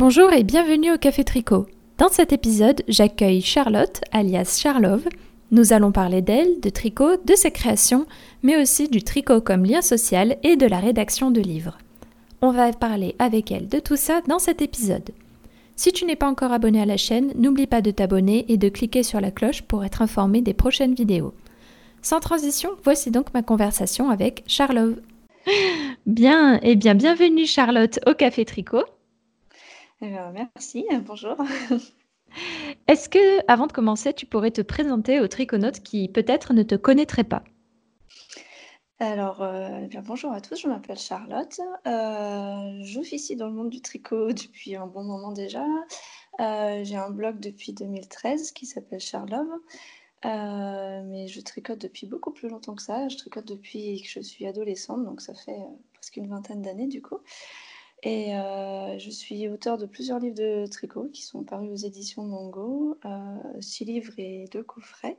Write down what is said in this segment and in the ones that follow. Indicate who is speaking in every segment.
Speaker 1: Bonjour et bienvenue au Café Tricot. Dans cet épisode, j'accueille Charlotte, alias Charlove. Nous allons parler d'elle, de tricot, de ses créations, mais aussi du tricot comme lien social et de la rédaction de livres. On va parler avec elle de tout ça dans cet épisode. Si tu n'es pas encore abonné à la chaîne, n'oublie pas de t'abonner et de cliquer sur la cloche pour être informé des prochaines vidéos. Sans transition, voici donc ma conversation avec Charlove. Bien, et eh bien bienvenue Charlotte au Café Tricot.
Speaker 2: Eh merci, bonjour.
Speaker 1: Est-ce que, avant de commencer, tu pourrais te présenter aux triconautes qui peut-être ne te connaîtraient pas?
Speaker 2: Alors, euh, bien, bonjour à tous, je m'appelle Charlotte. Euh, J'officie dans le monde du tricot depuis un bon moment déjà. Euh, j'ai un blog depuis 2013 qui s'appelle Charlove. Euh, mais je tricote depuis beaucoup plus longtemps que ça. Je tricote depuis que je suis adolescente, donc ça fait presque une vingtaine d'années du coup. Et euh, je suis auteur de plusieurs livres de tricot qui sont parus aux éditions Mongo, euh, six livres et deux coffrets.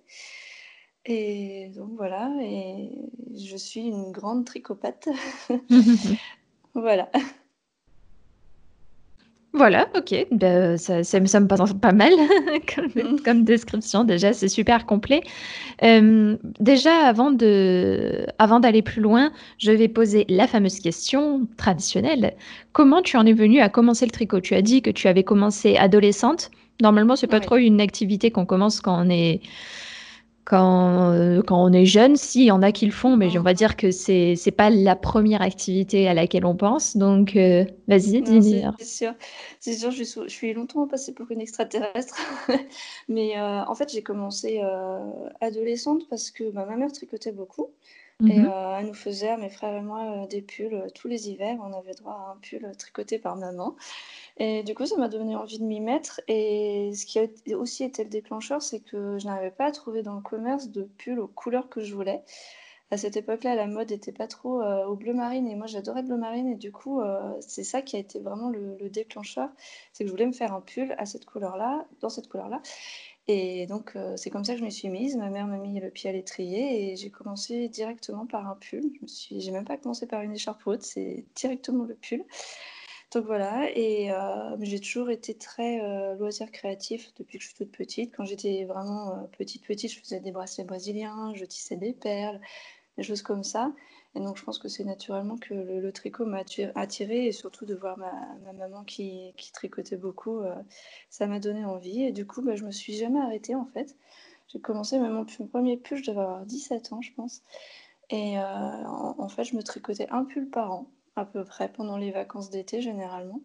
Speaker 2: Et donc voilà, et je suis une grande tricopate. voilà.
Speaker 1: Voilà, ok, ben, ça, ça, me passe pas mal mm. comme, description déjà, c'est super complet. Euh, déjà, avant de, avant d'aller plus loin, je vais poser la fameuse question traditionnelle. Comment tu en es venue à commencer le tricot? Tu as dit que tu avais commencé adolescente. Normalement, c'est pas trop une activité qu'on commence quand on est quand, euh, quand on est jeune, si, il y en a qui le font, mais on va dire que c'est n'est pas la première activité à laquelle on pense. Donc, euh, vas-y, dis
Speaker 2: C'est sûr, c'est sûr je, suis, je suis longtemps passée pour une extraterrestre. mais euh, en fait, j'ai commencé adolescente parce que bah, ma mère tricotait beaucoup. Et mmh elle nous faisait, mes frères et moi, des pulls tous les hivers. On avait droit à un pull tricoté par maman. Et du coup, ça m'a donné envie de m'y mettre. Et ce qui a aussi été le déclencheur, c'est que je n'arrivais pas à trouver dans le commerce de pulls aux couleurs que je voulais. À cette époque-là, la mode n'était pas trop au bleu marine et moi j'adorais le bleu marine et du coup c'est ça qui a été vraiment le, le déclencheur, c'est que je voulais me faire un pull à cette couleur-là, dans cette couleur-là. Et donc, euh, c'est comme ça que je me suis mise. Ma mère m'a mis le pied à l'étrier et j'ai commencé directement par un pull. Je me suis, même pas commencé par une écharpe haute, c'est directement le pull. Donc voilà, et euh, j'ai toujours été très euh, loisir créatif depuis que je suis toute petite. Quand j'étais vraiment petite, petite, je faisais des bracelets brésiliens, je tissais des perles, des choses comme ça. Et donc, je pense que c'est naturellement que le, tricot m'a attiré et surtout de voir ma, maman qui, tricotait beaucoup, euh, ça m'a donné envie. Et du coup, bah, je me suis jamais arrêtée en fait. J'ai commencé même mon premier pull, je devais avoir 17 ans, je pense. Et euh, en, fait, je me tricotais un pull par an, à peu près, pendant les vacances d'été généralement.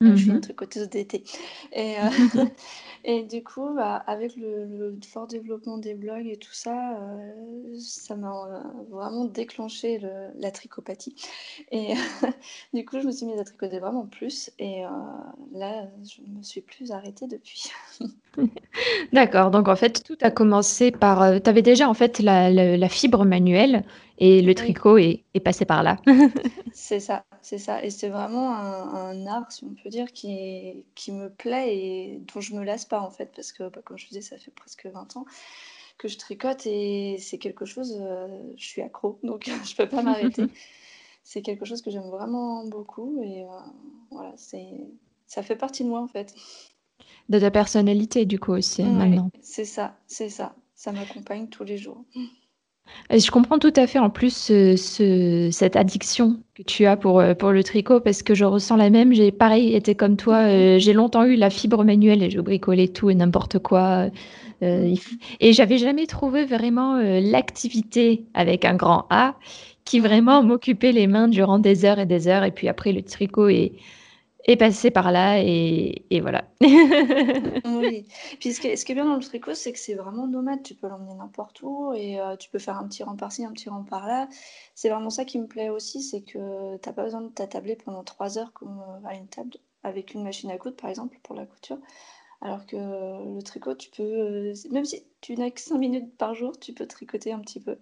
Speaker 2: Je suis une mmh tricoteuse d'été. Et, euh, et du coup, bah, avec le, fort développement des blogs et tout ça, euh, ça m'a euh, vraiment déclenché la tricopathie. Et du coup, je me suis mise à tricoter vraiment plus. Et là, je ne me suis plus arrêtée depuis.
Speaker 1: D'accord. Donc, en fait, tout a commencé par. tu avais déjà, en fait, la, la fibre manuelle et le tricot est, est, passé par là.
Speaker 2: c'est ça, c'est ça. Et c'est vraiment un, art, si on peut dire, qui, qui me plaît et dont je me lasse pas en fait, parce que bah, comme je disais, ça fait presque 20 ans que je tricote et c'est quelque chose, euh, je suis accro, donc je peux pas m'arrêter. c'est quelque chose que j'aime vraiment beaucoup et euh, voilà, c'est, ça fait partie de moi en fait.
Speaker 1: De ta personnalité du coup aussi maintenant.
Speaker 2: C'est ça, c'est ça. Ça m'accompagne tous les jours.
Speaker 1: Je comprends tout à fait en plus ce, cette addiction que tu as pour, euh, pour le tricot parce que je ressens la même. J'ai pareil été comme toi. Euh, j'ai longtemps eu la fibre manuelle et je bricolais tout et n'importe quoi. Euh, et j'avais jamais trouvé vraiment l'activité avec un grand A qui vraiment m'occupait les mains durant des heures et des heures. Et puis après, le tricot est, est passé par là et, et voilà.
Speaker 2: oui. Puis ce qui, est, ce qui, est, bien dans le tricot, c'est que c'est vraiment nomade. Tu peux l'emmener n'importe où et euh, tu peux faire un petit rang par-ci, un petit rang par-là. C'est vraiment ça qui me plaît aussi, c'est que tu n'as pas besoin de t'attabler pendant trois heures comme euh, à une table avec une machine à coudre, par exemple, pour la couture. Alors que le tricot, tu peux, euh, même si tu n'as que cinq minutes par jour, tu peux tricoter un petit peu.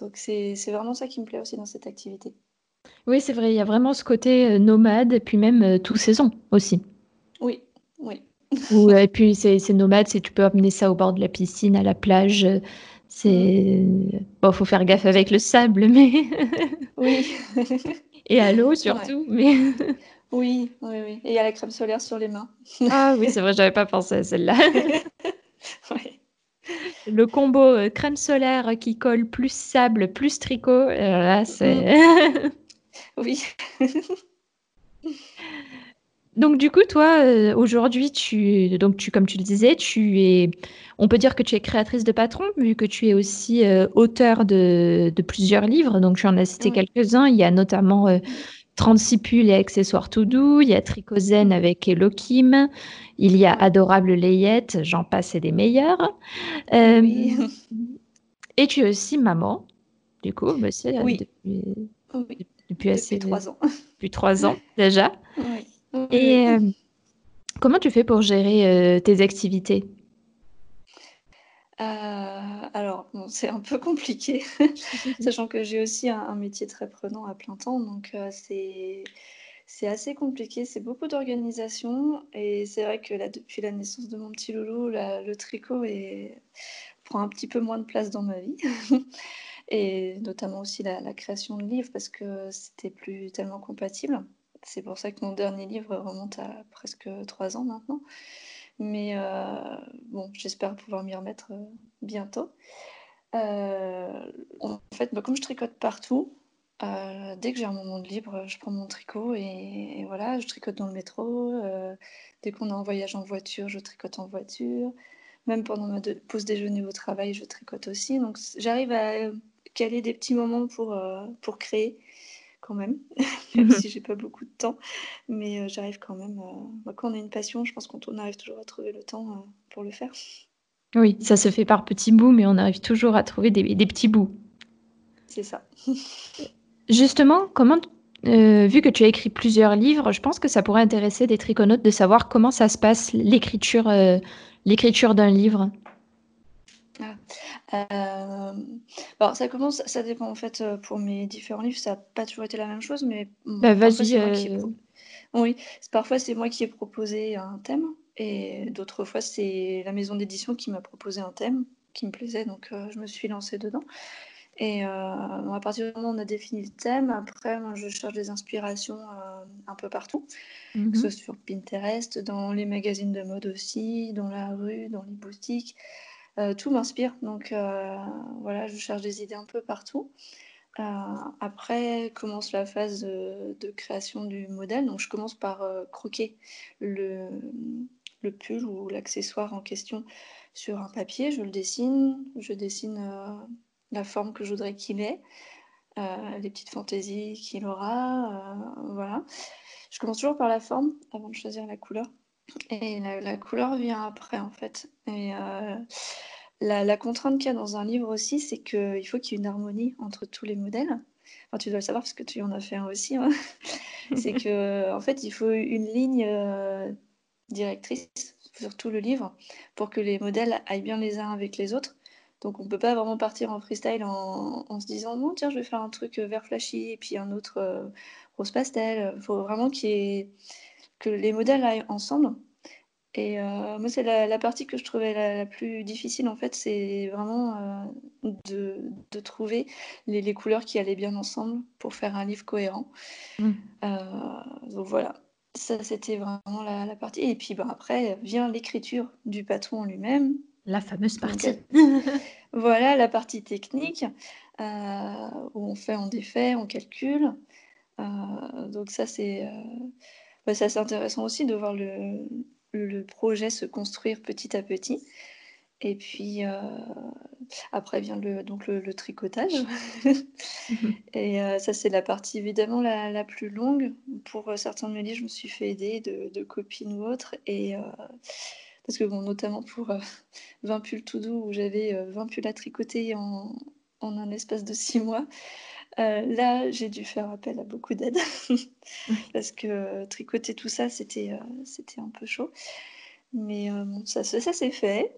Speaker 2: Donc c'est vraiment ça qui me plaît aussi dans cette activité.
Speaker 1: Oui, c'est vrai, il y a vraiment ce côté, nomade et puis même, tout saison aussi.
Speaker 2: Oui, oui.
Speaker 1: Ou et puis c'est nomade, c'est tu peux amener ça au bord de la piscine, à la plage, c'est bon, faut faire gaffe avec le sable, mais
Speaker 2: Oui.
Speaker 1: et à l'eau surtout, mais
Speaker 2: Oui, oui, oui. Et il y a la crème solaire sur les mains.
Speaker 1: Ah oui, c'est vrai, j'avais pas pensé à celle-là. Oui. Le combo euh, crème solaire qui colle plus sable, plus tricot, euh, là, c'est.
Speaker 2: Mm. Oui.
Speaker 1: Donc du coup, toi, euh, aujourd'hui, tu, donc tu, comme tu le disais, tu es, on peut dire que tu es créatrice de patron, vu que tu es aussi auteur de, de plusieurs livres. Donc tu en as cité quelques-uns. Il y a notamment 36 pulls et accessoires tout doux, il y a Tricozen avec Elohim, il y a Adorable Layette, j'en passe et des meilleurs. Euh, et tu es aussi maman, du coup, monsieur,
Speaker 2: oui.
Speaker 1: depuis, depuis, assez
Speaker 2: trois ans.
Speaker 1: Depuis trois ans déjà. Et euh, comment tu fais pour gérer euh, tes activités?
Speaker 2: Euh, alors, c'est un peu compliqué, sachant que j'ai aussi un, métier très prenant à plein temps, donc c'est c'est assez compliqué, c'est beaucoup d'organisation, et c'est vrai que là, depuis la naissance de mon petit loulou, le tricot prend un petit peu moins de place dans ma vie, et notamment aussi la, création de livres, parce que c'était plus tellement compatible. C'est pour ça que mon dernier livre remonte à presque trois ans maintenant. Mais euh, bon, j'espère pouvoir m'y remettre euh, bientôt. Euh, en fait, bah, comme je tricote partout, dès que j'ai un moment de libre, je prends mon tricot et, voilà, je tricote dans le métro. dès qu'on est en voyage en voiture, je tricote en voiture. Même pendant ma pause déjeuner au travail, je tricote aussi. Donc j'arrive à caler des petits moments pour, pour créer quand même, même si j'ai pas beaucoup de temps. Mais euh, j'arrive quand même. Euh, bah, quand on a une passion, je pense qu'on arrive toujours à trouver le temps euh, pour le faire.
Speaker 1: Oui, ça se fait par petits bouts, mais on arrive toujours à trouver des, petits bouts.
Speaker 2: C'est ça.
Speaker 1: Justement, comment, vu que tu as écrit plusieurs livres, je pense que ça pourrait intéresser des triconautes de savoir comment ça se passe l'écriture, l'écriture d'un livre.
Speaker 2: Euh, bon, ça commence, ça dépend en fait euh, pour mes différents livres, ça n'a pas toujours été la même chose, mais
Speaker 1: bah, vas-y. Euh,
Speaker 2: oui, parfois c'est moi qui ai proposé un thème, et d'autres fois c'est la maison d'édition qui m'a proposé un thème qui me plaisait, donc je me suis lancée dedans. Et à partir du moment où on a défini le thème, après, je cherche des inspirations un peu partout, que ce mmh soit sur Pinterest, dans les magazines de mode aussi, dans la rue, dans les boutiques. Euh, tout m'inspire. Donc euh, voilà, je cherche des idées un peu partout. Euh, après commence la phase de, création du modèle. Donc je commence par croquer le, pull ou l'accessoire en question sur un papier. Je le dessine, je dessine la forme que je voudrais qu'il ait, les petites fantaisies qu'il aura. voilà. Je commence toujours par la forme avant de choisir la couleur. Et la, couleur vient après, en fait. La, contrainte qu'il y a dans un livre aussi, c'est qu'il faut qu'il y ait une harmonie entre tous les modèles. Enfin, tu dois le savoir parce que tu en as fait un aussi. Hein. c'est que, en fait, il faut une ligne euh, directrice sur tout le livre pour que les modèles aillent bien les uns avec les autres. Donc, on ne peut pas vraiment partir en freestyle en, se disant non, tiens, je vais faire un truc vert flashy et puis un autre euh, rose pastel. Il faut vraiment ait que les modèles aillent ensemble. Et euh, moi, c'est la, partie que je trouvais la, plus difficile, en fait, c'est vraiment euh, de, trouver les, couleurs qui allaient bien ensemble pour faire un livre cohérent. Mmh. Euh, donc voilà, ça, c'était vraiment la, partie. Et puis, ben, après, vient l'écriture du patron en lui-même.
Speaker 1: La fameuse partie.
Speaker 2: voilà, la partie technique, où on fait, on défait, on calcule. donc ça, c'est bah, intéressant aussi de voir le, le, projet se construire petit à petit. Et puis euh, après vient le, donc le, tricotage. et euh, ça, c'est la partie évidemment la, la, plus longue. Pour euh, certains de mes livres, je me suis fait aider de, de copines ou autres. Et, parce que, bon, notamment pour 20 pulls tout doux, où j'avais 20 pulls à tricoter en, en un espace de 6 mois, euh, là, j'ai dû faire appel à beaucoup d'aide parce que euh, tricoter tout ça, c'était euh, c'était un peu chaud. Mais bon, ça, ça s'est fait.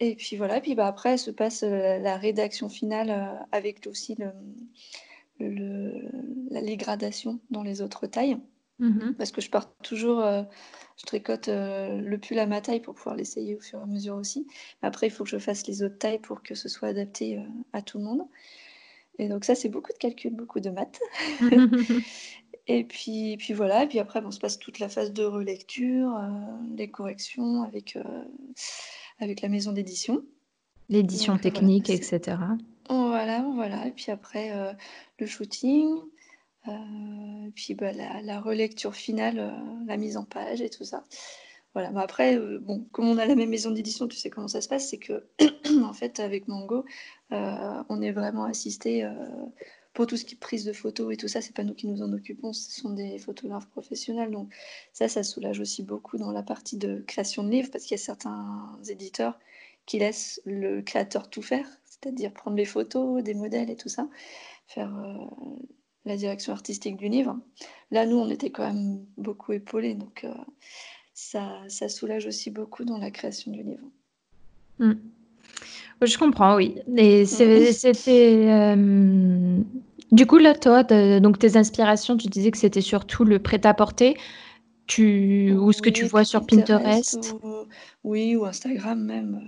Speaker 2: et puis voilà, puis bah, après se passe la rédaction finale avec aussi le, le, les gradations dans les autres tailles. Mmh parce que je pars toujours, je tricote le pull à ma taille pour pouvoir l'essayer au fur et à mesure aussi. Après, il faut que je fasse les autres tailles pour que ce soit adapté à tout le monde. Et donc ça, c'est beaucoup de calculs, beaucoup de maths. Et puis, puis voilà, et puis après, on se passe toute la phase de relecture, euh, les corrections avec, euh, avec la maison d'édition.
Speaker 1: L'édition technique, etc.
Speaker 2: Voilà, voilà. Et puis après, euh, le shooting, et puis bah, la, la, relecture finale, la mise en page et tout ça. Voilà. Mais après, bon, comme on a la même maison d'édition, tu sais comment ça se passe, c'est que, en fait, avec Mango, on est vraiment assisté pour tout ce qui est prise de photos et tout ça, c'est pas nous qui nous en occupons, ce sont des photographes professionnels. Donc ça, ça soulage aussi beaucoup dans la partie de création de livres, parce qu'il y a certains éditeurs qui laissent le créateur tout faire, c'est-à-dire prendre les photos, des modèles et tout ça, faire euh, la direction artistique du livre. Là, nous, on était quand même beaucoup épaulés, donc euh, ça, ça, soulage aussi beaucoup dans la création du livre.
Speaker 1: Hmm. Je comprends, oui. Et c'était. Euh, du coup, là, toi, donc tes inspirations, tu disais que c'était surtout le prêt-à-porter. Tu... Ou ce que tu vois sur Pinterest.
Speaker 2: Oui, ou Instagram même.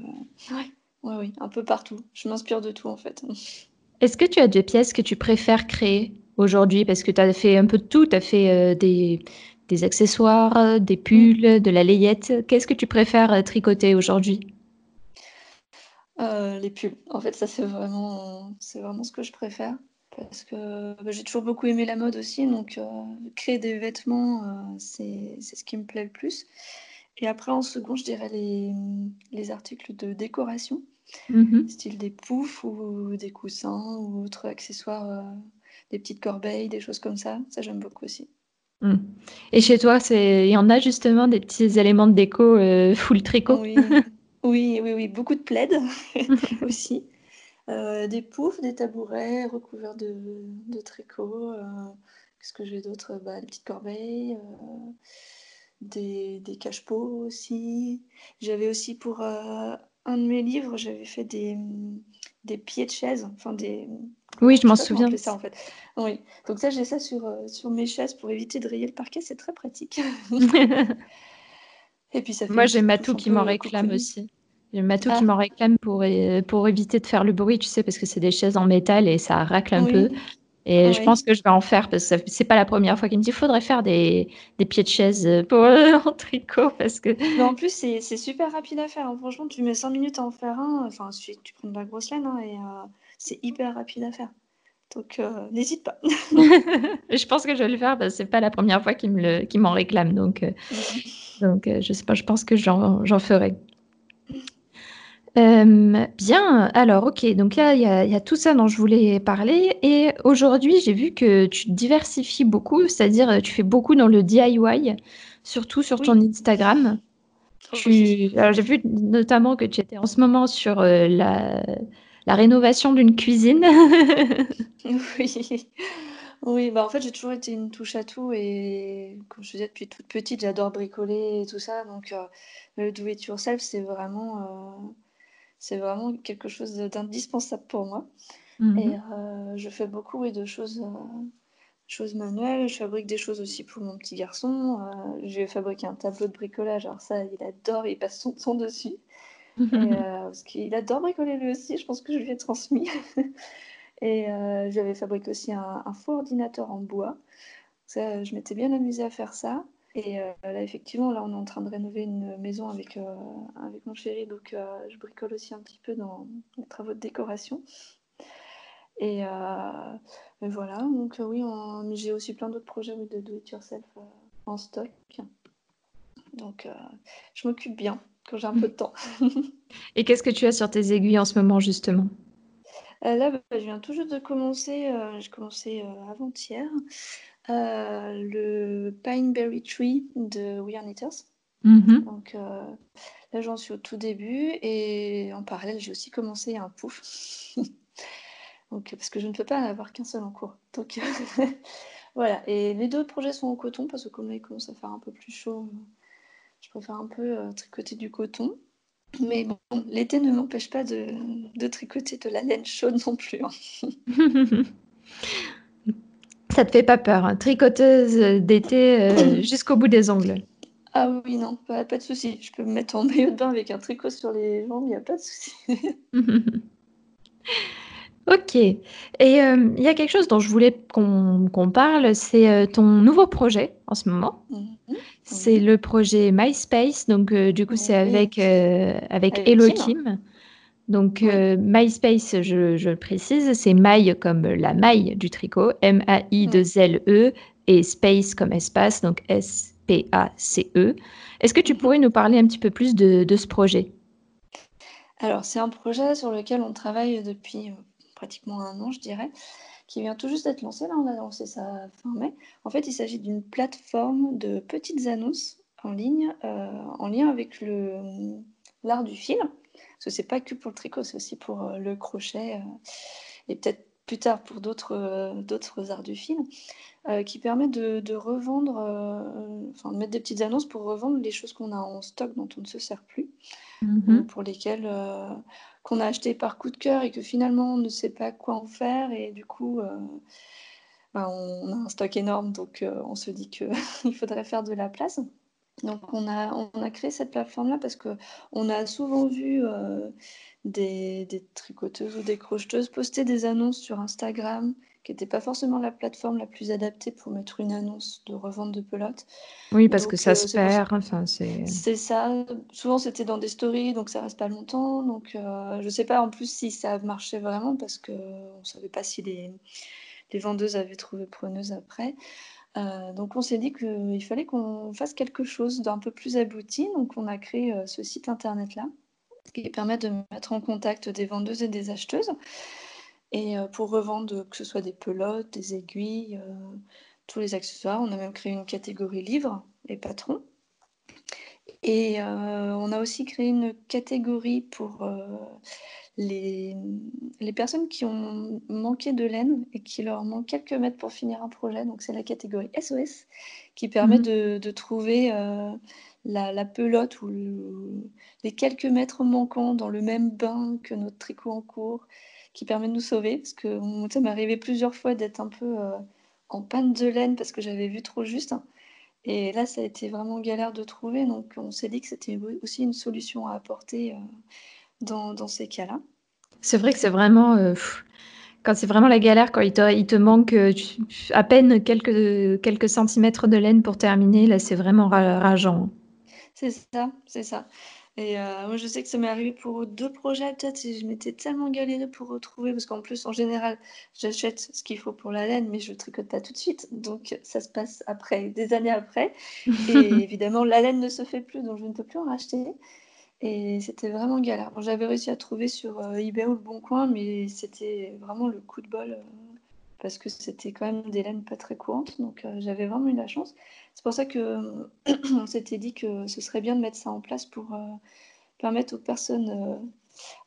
Speaker 2: Oui, ouais, un peu partout. Je m'inspire de tout, en fait.
Speaker 1: Est-ce que tu as des pièces que tu préfères créer aujourd'hui? Parce que tu as fait un peu de tout. Tu as fait euh, des, des, accessoires, des mm. pulls, de la layette. Qu'est-ce que tu préfères euh, tricoter aujourd'hui?
Speaker 2: Euh, les pulls. En fait, ça, c'est vraiment, c'est vraiment ce que je préfère. Parce que bah, j'ai toujours beaucoup aimé la mode aussi. Donc, euh, créer des vêtements, euh, c'est, ce qui me plaît le plus. Et après, en second, je dirais les, les articles de décoration, mm-hmm. style des poufs ou des coussins ou autres accessoires, des petites corbeilles, des choses comme ça. Ça, j'aime beaucoup aussi.
Speaker 1: Mm. Et chez toi, il y en a justement des petits éléments de déco full tricot
Speaker 2: Oui, Oui, oui, beaucoup de plaides aussi. Euh, des poufs, des tabourets recouverts de, de tricot. Euh, qu'est-ce que j'ai d'autre? Bah, Des petites corbeilles, euh, des, des cache-pots aussi. J'avais aussi pour un de mes livres, j'avais fait des, des pieds de chaise, enfin des.
Speaker 1: Oui, je m'en souviens.
Speaker 2: Ça, en fait. Oui. Donc ça, j'ai ça sur, sur mes chaises pour éviter de rayer le parquet, c'est très pratique.
Speaker 1: Et puis ça fait Moi, j'ai Matou qui m'en réclame aussi. J'ai Matou qui ah. m'en réclame pour, pour éviter de faire le bruit, tu sais, parce que c'est des chaises en métal et ça racle un peu. Et je pense que je vais en faire parce que c'est pas la première fois qu'il me dit qu'il faudrait faire des, des, pieds de chaise pour, en tricot. Parce que...
Speaker 2: Mais en plus, c'est super rapide à faire. Franchement, tu mets 5 minutes à en faire un. Enfin, tu prends de la grosse laine hein, et euh, c'est hyper rapide à faire. Donc, euh, n'hésite pas.
Speaker 1: je pense que je vais le faire parce que c'est pas la première fois qu'il m'en réclame. Donc, euh, donc je sais pas, je pense que j'en ferai. bien, alors OK, donc là, il y a tout ça dont je voulais parler et aujourd'hui, j'ai vu que tu diversifies beaucoup, c'est-à-dire, tu fais beaucoup dans le DIY, surtout sur ton Instagram. Tu alors j'ai vu notamment que tu étais en ce moment sur, la la rénovation d'une cuisine.
Speaker 2: Oui. Oui, bah, en fait, j'ai toujours été une touche à tout et comme je disais depuis toute petite, j'adore bricoler et tout ça donc le do it yourself, c'est vraiment, c'est vraiment quelque chose d'indispensable pour moi mmh et je fais beaucoup, de choses, choses manuelles. Je fabrique des choses aussi pour mon petit garçon, j'ai fabriqué un tableau de bricolage, alors ça, il adore, il passe son temps dessus et parce qu'il adore bricoler lui aussi, je pense que je lui ai transmis et j'avais fabriqué aussi un un faux ordinateur en bois. Ça, je m'étais bien amusée à faire ça et euh, là, effectivement, là, on est en train de rénover une maison avec, euh, avec mon chéri, donc euh, je bricole aussi un petit peu dans les travaux de décoration. Et, voilà, donc oui, j'ai aussi plein d'autres projets de do it yourself en stock. Donc je m'occupe bien quand j'ai un peu de temps.
Speaker 1: Et qu'est-ce que tu as sur tes aiguilles en ce moment, justement?
Speaker 2: Là, bah, je viens tout juste de commencer, j'ai commencé avant-hier. Euh, le Pineberry Tree de We Are Knitters. Mm-hmm. Donc euh, là, j'en suis au tout début et en parallèle, j'ai aussi commencé un pouf. Donc, parce que je ne peux pas en avoir qu'un seul en cours. Donc voilà. Et les deux projets sont en coton parce que comme là, il commence à faire un peu plus chaud, je préfère un peu euh, tricoter du coton. Mais bon, l'été ne m'empêche pas de, de, tricoter de la laine chaude non plus. Hein.
Speaker 1: Ça te fait pas peur, hein. tricoteuse d'été euh, jusqu'au bout des ongles.
Speaker 2: Ah oui, non, pas, de souci. Je peux me mettre en maillot de bain avec un tricot sur les jambes, il n'y a pas de souci.
Speaker 1: OK et hem, il y a quelque chose dont je voulais qu'on parle, c'est, ton nouveau projet en ce moment.
Speaker 2: Mmh mh.
Speaker 1: C'est le projet MySpace donc heu, du coup, c'est avec, heu, avec
Speaker 2: Avec
Speaker 1: Hello
Speaker 2: Kim.
Speaker 1: Kim. Donc
Speaker 2: Oui.
Speaker 1: heu, MySpace, je je le précise, c'est maille comme la maille du tricot,
Speaker 2: Mmh.
Speaker 1: M-A-I-2-L-E et space comme espace, donc S-P-A-C-E. Est-ce que tu pourrais nous parler un petit peu plus de de ce projet?
Speaker 2: Alors, c'est un projet sur lequel on travaille depuis, heu, pratiquement 1 an, je dirais, qui vient tout juste d'être lancé. Là, on a lancé ça fin mai. En fait, il s'agit d'une plateforme de petites annonces en ligne, heu, en lien avec le, mmh, l'art du fil. Parce que c'est pas que pour le tricot, c'est aussi pour, heu, le crochet, et peut-être plus tard pour d'autres, d'autres arts du fil, qui permet de de revendre, enfin de mettre des petites annonces pour revendre les choses qu'on a en stock dont on ne se sert plus
Speaker 1: Mmh
Speaker 2: ou
Speaker 1: mh.
Speaker 2: pour lesquelles, qu'on a acheté par coup de cœur et que finalement on ne sait pas quoi en faire et du coup, heu, ben, on a un stock énorme donc heu, on se dit qu'il faudrait faire de la place. Donc on a on a créé cette plateforme-là parce qu'on a souvent vu, heu, des des tricoteuses ou des crocheteuses poster des annonces sur Instagram qui étaient pas forcément la plateforme la plus adaptée pour mettre une annonce de revente de pelote.
Speaker 1: Oui, parce que ça
Speaker 2: heu,
Speaker 1: se perd, enfin, c'est
Speaker 2: c'est ça. Souvent, c'était dans des stories, donc ça reste pas longtemps. Donc heu, je sais pas en plus si ça marchait vraiment parce qu'on savait pas si les les vendeuses avaient trouvé preneuse après. Heu, donc on s'est dit qu'il fallait qu'on fasse quelque chose d'un peu plus abouti. Donc on a créé, heu, ce site internet-là, qui permet de mettre en contact des vendeuses et des acheteuses et heu, pour revendre, que ce soit des pelotes, des aiguilles, heu, tous les accessoires. On a même créé une catégorie livres et patrons et on a aussi créé une catégorie pour, les, les personnes qui ont manqué de laine et qu'il leur manque quelques mètres pour finir un projet. Donc c'est la catégorie SOS qui permet
Speaker 1: mh.
Speaker 2: de de trouver, la la pelote ou le les quelques mètres manquants dans le même bain que notre tricot en cours, qui permet de nous sauver. Parce que ça m'est arrivé plusieurs fois d'être un peu, heu, en panne de laine parce que j'avais vu trop juste et là, ça a été vraiment galère de trouver. Donc on s'est dit que c'était au aussi une solution à apporter, heu, dans dans ces cas-là.
Speaker 1: C'est vrai que c'est vraiment, heu, quand c'est vraiment la galère, quand il te il te manque, tu à peine quelques quelques centimètres de laine pour terminer, là, c'est vraiment ra rageant.
Speaker 2: C'est ça, c'est ça et heu, moi, je sais que ça m'est arrivé pour 2 projets peut-être et je m'étais tellement galérée pour retrouver parce qu'en plus, en général, j'achète ce qu'il faut pour la laine, mais je tricote pas tout de suite. Donc ça se passe après, des années après et évidemment, la laine ne se fait plus, donc je ne peux plus en racheter et c'était vraiment galère. Bon, j'avais réussi à trouver sur, heu, eBay ou Leboncoin, mais c'était vraiment le coup de bol, heu, parce que c'était quand même des laines pas très courantes, donc heu, j'avais vraiment eu la chance. C'est pour ça qu'on s'était dit que ce serait bien de mettre ça en place pour, heu, permettre aux personnes, heu,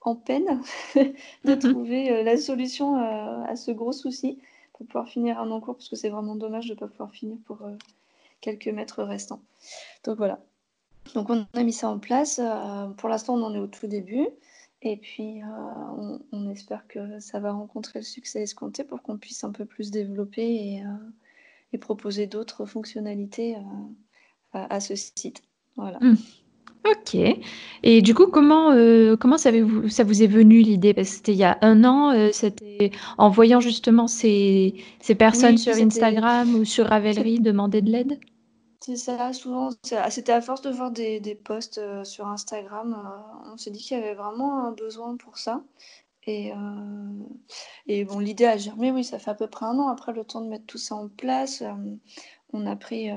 Speaker 2: en peine de
Speaker 1: Mmh mh.
Speaker 2: trouver, heu, la solution, à ce gros souci pour pouvoir finir un en cours parce que c'est vraiment dommage de pas pouvoir finir pour, quelques mètres restants. Donc voilà. Donc on a mis ça en place, pour l'instant, on en est au tout début et puis, on on espère que ça va rencontrer le succès escompté pour qu'on puisse un peu plus développer et et proposer d'autres fonctionnalités, heu, à à ce site. Voilà.
Speaker 1: Mmh. OK et du coup, comment, heu, comment ça avez-vous ça vous est venu l'idée? Parce que c'était il y a 1 an, heu, c'était en voyant justement ces ces personnes
Speaker 2: Oui,
Speaker 1: sur Instagram ou sur Ravelry demander de l'aide?
Speaker 2: c'est ça, souvent, à c'était à force de voir des des posts, sur Instagram, on s'est dit qu'il y avait vraiment un besoin pour ça et heu et bon, l'idée a germé, oui, ça fait à peu près 1 an. Après, le temps de mettre tout ça en place, hem, on a pris, heu,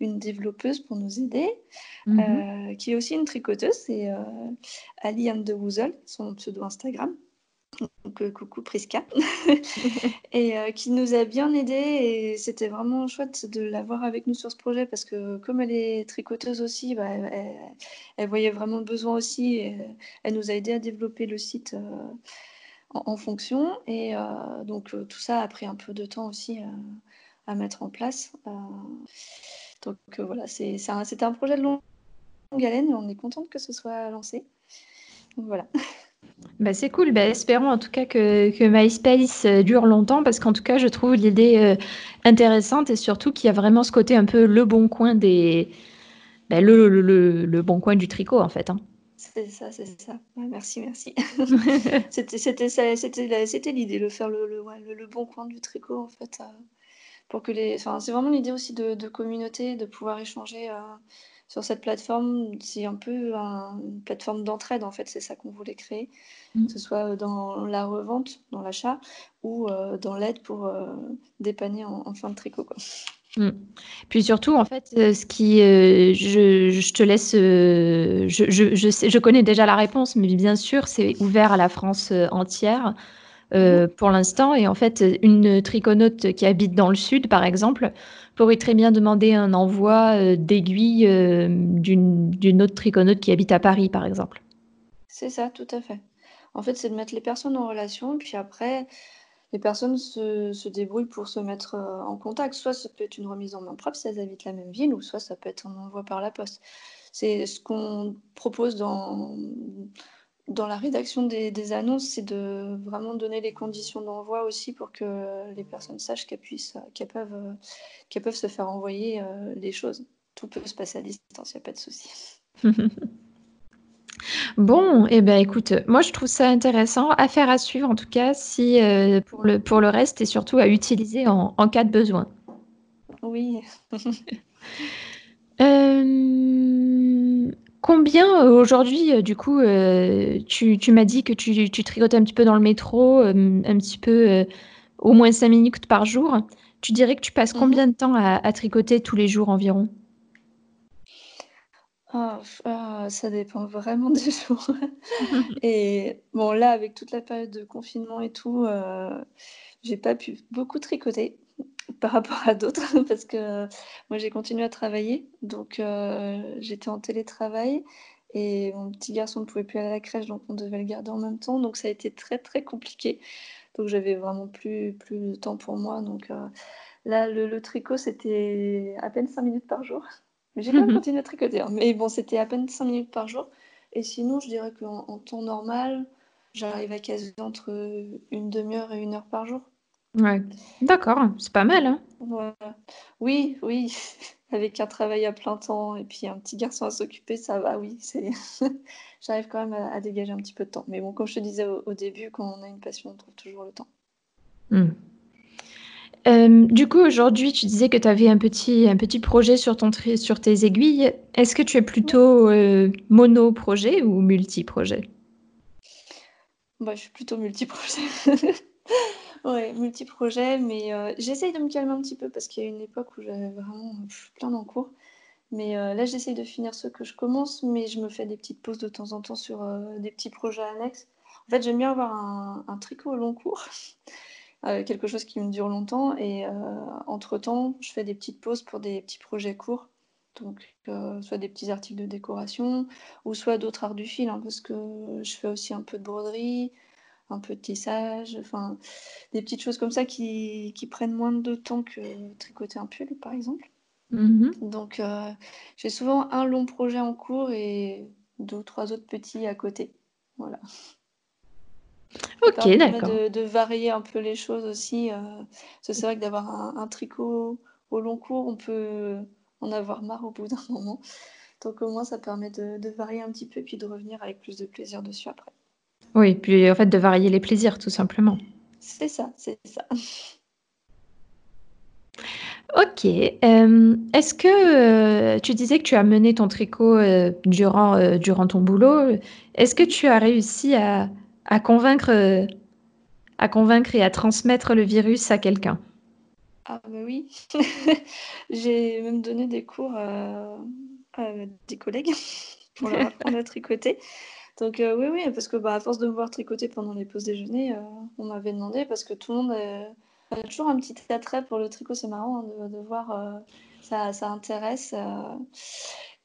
Speaker 2: une développeuse pour nous aider,
Speaker 1: Mmh
Speaker 2: qui est aussi une tricoteuse, c'est, Ali and the Woozle, son pseudo Instagram. Donc heu, coucou Prisca et heu, qui nous a bien aidés et c'était vraiment chouette de l'avoir avec nous sur ce projet parce que comme elle est tricoteuse aussi, bah, elle voyait vraiment le besoin aussi et elle nous a aidés à développer le site, en en fonction et donc tout ça a pris un peu de temps aussi, à mettre en place, donc voilà, c'est c'est un c'était un projet de longue haleine et on est contente que ce soit lancé. Donc voilà.
Speaker 1: Bah, c'est cool, bah, espérons en tout cas que que MySpace, heu, dure longtemps parce qu'en tout cas, je trouve l'idée, heu, intéressante et surtout qu'il y a vraiment ce côté un peu Leboncoin des bah, le le le le Leboncoin du tricot, en fait, hein.
Speaker 2: C'est ça, c'est ça. merci, merci. C'était c'était c'était l'idée, de faire le le bon coin du tricot, en fait, euh, pour que les enfin, c'est vraiment l'idée aussi de de communauté, de pouvoir échanger, euh, sur cette plateforme. C'est un peu une plateforme d'entraide, en fait, c'est ça qu'on voulait créer, mmh. que ce soit, dans la revente, dans l'achat ou, euh, dans l'aide pour, dépanner en fin de tricot, quoi.
Speaker 1: Mmh. Puis surtout, en fait, euh, ce qui, euh, je je te laisse, euh, je je sais je connais déjà la réponse, mais bien sûr, c'est ouvert à la France, entière, mmh pour l'instant et en fait, une triconaute qui habite dans le sud, par exemple, pourrait très bien demander un envoi, d'aiguilles, d'une d'une autre triconaute qui habite à Paris, par exemple.
Speaker 2: C'est ça, tout à fait. En fait, c'est de mettre les personnes en relation, puis après les personnes se, se, débrouillent pour se mettre euh, en contact. Soit ça peut être une remise en main propre si elles habitent la même ville, ou soit ça peut être un envoi par la poste. C'est ce qu'on propose dans, dans la rédaction des, annonces, c'est de vraiment donner les conditions d'envoi aussi pour que les personnes sachent qu'elles puissent, qu'elles peuvent, qu'elles peuvent se faire envoyer euh, les choses. Tout peut se passer à distance, il n'y a pas de souci.
Speaker 1: Bon, eh ben, écoute, moi je trouve ça intéressant, affaire à suivre en tout cas, si, euh, pour le pour le reste et surtout à utiliser en en cas de besoin.
Speaker 2: Oui.
Speaker 1: combien, aujourd'hui, euh, du coup, euh, tu tu m'as dit que tu tu tricotais un petit peu dans le métro, un petit peu, au moins 5 minutes par jour. Tu dirais que tu passes mmh combien de temps à à tricoter tous les jours environ?
Speaker 2: Ah, ah, ça dépend vraiment des jours. Et bon, là, avec toute la période de confinement et tout, euh, j'ai pas pu beaucoup tricoter par rapport à d'autres parce que moi, j'ai continué à travailler. Donc, euh, j'étais en télétravail et mon petit garçon ne pouvait plus aller à la crèche, donc on devait le garder en même temps. Donc, ça a été très, très compliqué. Donc, j'avais vraiment plus, plus de temps pour moi. Donc, euh, là, le, le tricot, c'était à peine 5 minutes par jour. J'ai quand même continué à tricoter, hein. mais bon, c'était à peine 5 minutes par jour. Et sinon, je dirais qu'en en temps normal, j'arrive à caser entre une demi-heure et une heure par jour.
Speaker 1: Ouais, d'accord, c'est pas mal, hein?
Speaker 2: Voilà. Oui, oui, avec un travail à plein temps et puis un petit garçon à s'occuper, ça va, oui, c'est j'arrive quand même à, dégager un petit peu de temps. Mais bon, comme je te disais au, début, quand on a une passion, on trouve toujours le temps.
Speaker 1: Mmh. Euh, du coup, aujourd'hui, tu disais que tu avais un petit un petit projet sur ton sur tes aiguilles. Est-ce que tu es plutôt, euh, mono-projet ou multi-projet?
Speaker 2: Bah, je suis plutôt multi-projet. Ouais, multi-projet, mais heu, j'essaye de me calmer un petit peu parce qu'il y a une époque où j'avais vraiment, plein d'encours. Mais heu, là, j'essaye de finir ce que je commence, mais je me fais des petites pauses de temps en temps sur, heu, des petits projets annexes. En fait, j'aime bien avoir un un tricot long cours. Euh, quelque chose qui me dure longtemps. Et euh, entre-temps, je fais des petites pauses pour des petits projets courts. Donc, euh, soit des petits articles de décoration, ou soit d'autres arts du fil, hein, parce que je fais aussi un peu de broderie, un peu de tissage, enfin, des petites choses comme ça qui, qui prennent moins de temps que tricoter un pull, par exemple. Mmh Donc, j'ai souvent un long projet en cours et deux ou trois autres petits à côté. Voilà.
Speaker 1: OK, d'accord.
Speaker 2: de de varier un peu les choses aussi, heu, c'est vrai que d'avoir un un tricot au long cours, on peut en avoir marre au bout d'un moment. Donc au moins ça permet de de varier un petit peu et puis de revenir avec plus de plaisir dessus après.
Speaker 1: Oui, puis en fait de varier les plaisirs tout simplement.
Speaker 2: C'est ça, c'est ça.
Speaker 1: OK, hem, est-ce que, heu, tu disais que tu as mené ton tricot, heu, durant, durant ton boulot. Est-ce que tu as réussi à à convaincre, euh, à convaincre et à transmettre le virus à quelqu'un?
Speaker 2: Ah bah oui, j'ai même donné des cours, à des collègues pour leur apprendre à tricoter. Donc heu, oui, oui, parce que, bah, à force de me voir tricoter pendant les pauses déjeuner, heu, on m'avait demandé parce que tout le monde, a toujours un petit attrait pour le tricot. C'est marrant, hein, de de voir, ça ça intéresse,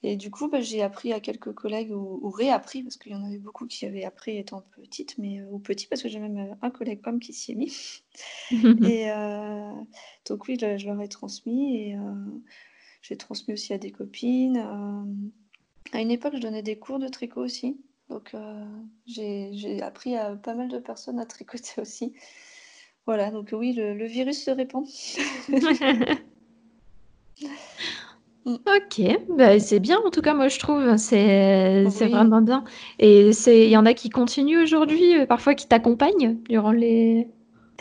Speaker 2: et du coup, bah, j'ai appris à quelques collègues ou, réappris, parce qu'il y en avait beaucoup qui avaient appris étant petite, mais euh, ou petit, parce que j'ai même euh, un collègue homme qui s'y est mis. et euh, donc oui, je, leur ai transmis et j'ai transmis aussi à des copines. à une époque, je donnais des cours de tricot aussi. Donc j'ai appris à pas mal de personnes à tricoter aussi. Voilà, donc oui, le, le virus se répand.
Speaker 1: OK, bah, c'est bien en tout cas, moi je trouve, c'est c'est vraiment bien et il y en a qui continuent aujourd'hui, euh, parfois qui t'accompagnent durant les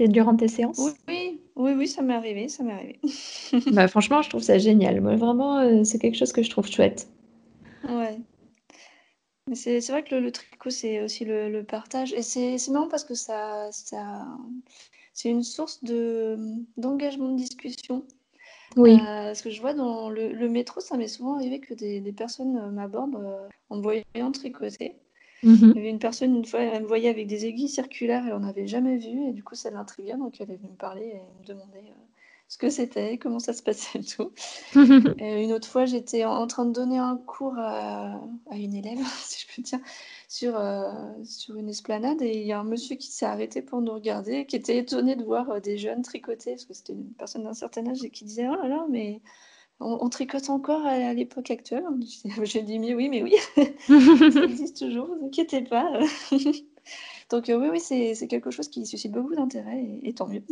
Speaker 1: durant tes séances?
Speaker 2: Oui, oui, oui, ça m'est arrivé, ça m'est arrivé.
Speaker 1: Bah, franchement, je trouve ça génial. Moi vraiment, heu, c'est quelque chose que je trouve chouette.
Speaker 2: Ouais. C'est vrai que le le tricot, c'est aussi le le partage et c'est marrant parce que ça ça c'est une source de, d'engagement de discussion.
Speaker 1: Oui.
Speaker 2: Euh, ce que je vois dans le, le métro, ça m'est souvent arrivé que des, des personnes euh, m'abordent euh, en me voyant tricoter.
Speaker 1: Mmh
Speaker 2: Il y avait une personne, une fois, elle me voyait avec des aiguilles circulaires, elle en avait jamais vu, et du coup, ça l'intriguait, donc elle est venue me parler et me demander ce que c'était, comment ça se passait et tout. Et une autre fois, j'étais en, train de donner un cours à, à une élève, si je peux dire, sur, euh, sur une esplanade et il y a un monsieur qui s'est arrêté pour nous regarder, qui était étonné de voir euh, des jeunes tricoter, parce que c'était une personne d'un certain âge et qui disait Oh là là, mais on, tricote encore à, l'époque actuelle? J'ai dit Mais oui, mais oui, ça existe toujours, vous inquiétez pas. Donc euh, oui, oui, c'est quelque chose qui suscite beaucoup d'intérêt et, tant mieux.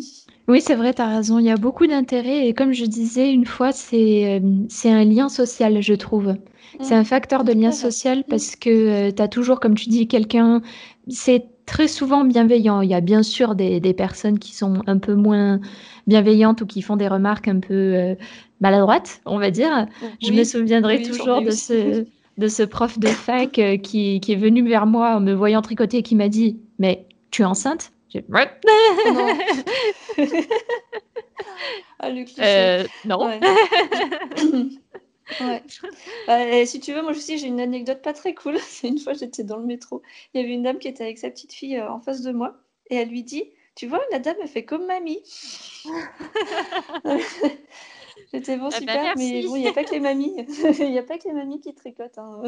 Speaker 1: Oui, c'est vrai, tu as raison. Il y a beaucoup d'intérêt et comme je disais une fois, c'est c'est un lien social, je trouve. C'est un facteur de lien social mmh. parce que, tu as toujours, comme tu dis, quelqu'un c'est très souvent bienveillant. Il y a bien sûr des des personnes qui sont un peu moins bienveillantes ou qui font des remarques un peu, maladroites, on va dire. Je me souviendrai toujours de ce de ce prof de fac, qui qui est venu vers moi en me voyant tricoter et qui m'a dit: «Mais tu es enceinte?» j'ai «Ouais».
Speaker 2: Ah le cliché.
Speaker 1: Euh, non.
Speaker 2: Ouais. Bah, si tu veux, moi aussi, j'ai une anecdote pas très cool. C'est une fois, j'étais dans le métro. Il y avait une dame qui était avec sa petite fille euh, en face de moi. Et elle lui dit Tu vois, la dame, elle fait comme mamie. J'étais bon, ah bah, super, mais bon, il n'y a pas que les mamies. Il n'y a pas que les mamies qui tricotent. Hein.